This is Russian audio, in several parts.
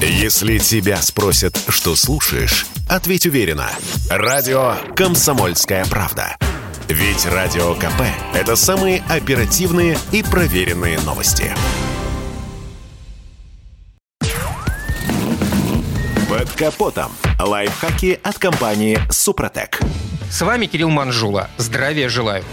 Если тебя спросят, что слушаешь, ответь уверенно. Радио «Комсомольская правда». Ведь Радио КП – это самые оперативные и проверенные новости. Под капотом. Лайфхаки от компании «Супротек». С вами Кирилл Манжула. Здравия желаю.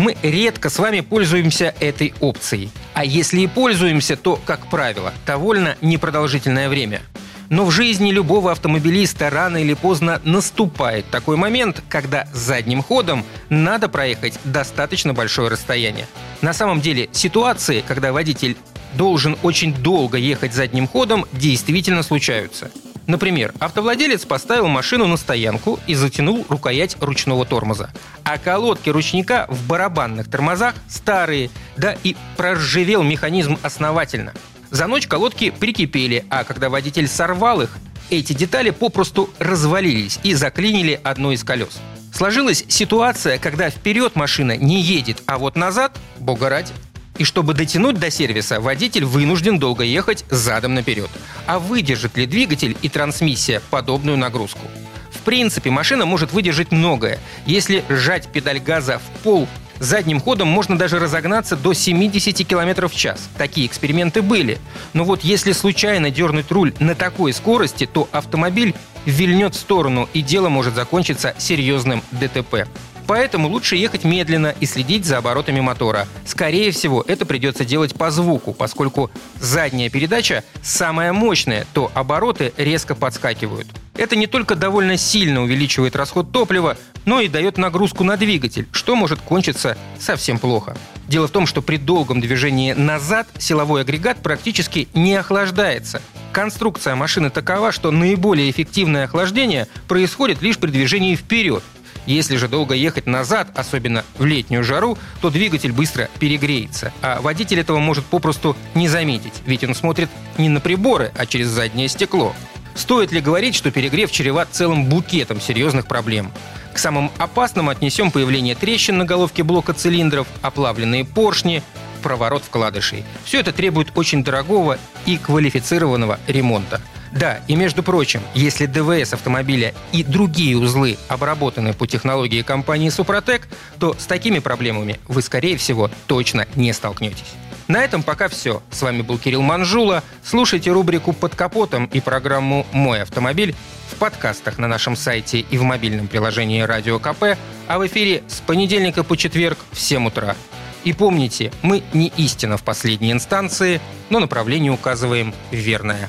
Мы редко с вами пользуемся этой опцией. А если и пользуемся, то, как правило, довольно непродолжительное время. Но в жизни любого автомобилиста рано или поздно наступает такой момент, когда задним ходом надо проехать достаточно большое расстояние. На самом деле ситуации, когда водитель должен очень долго ехать задним ходом, действительно случаются. Например, автовладелец поставил машину на стоянку и затянул рукоять ручного тормоза. А колодки ручника в барабанных тормозах старые, да и проржавел механизм основательно. За ночь колодки прикипели, а когда водитель сорвал их, эти детали попросту развалились и заклинили одно из колес. Сложилась ситуация, когда вперед машина не едет, а вот назад, бога ради, и чтобы дотянуть до сервиса, водитель вынужден долго ехать задом наперед. А выдержит ли двигатель и трансмиссия подобную нагрузку? В принципе, машина может выдержать многое. Если сжать педаль газа в пол, задним ходом можно даже разогнаться до 70 км в час. Такие эксперименты были. Но вот если случайно дернуть руль на такой скорости, то автомобиль вильнет в сторону, и дело может закончиться серьезным ДТП. Поэтому лучше ехать медленно и следить за оборотами мотора. Скорее всего, это придется делать по звуку, поскольку задняя передача самая мощная, то обороты резко подскакивают. Это не только довольно сильно увеличивает расход топлива, но и дает нагрузку на двигатель, что может кончиться совсем плохо. Дело в том, что при долгом движении назад силовой агрегат практически не охлаждается. Конструкция машины такова, что наиболее эффективное охлаждение происходит лишь при движении вперед, если же долго ехать назад, особенно в летнюю жару, то двигатель быстро перегреется. А водитель этого может попросту не заметить, ведь он смотрит не на приборы, а через заднее стекло. Стоит ли говорить, что перегрев чреват целым букетом серьезных проблем? К самым опасным отнесем появление трещин на головке блока цилиндров, оплавленные поршни, проворот вкладышей. Все это требует очень дорогого и квалифицированного ремонта. Да, и между прочим, если ДВС автомобиля и другие узлы обработаны по технологии компании Супротек, то с такими проблемами вы, скорее всего, точно не столкнетесь. На этом пока все. С вами был Кирилл Манжула. Слушайте рубрику «Под капотом» и программу «Мой автомобиль» в подкастах на нашем сайте и в мобильном приложении «Радио КП», а в эфире с понедельника по четверг в 7 утра. И помните, мы не истина в последней инстанции, но направление указываем верное.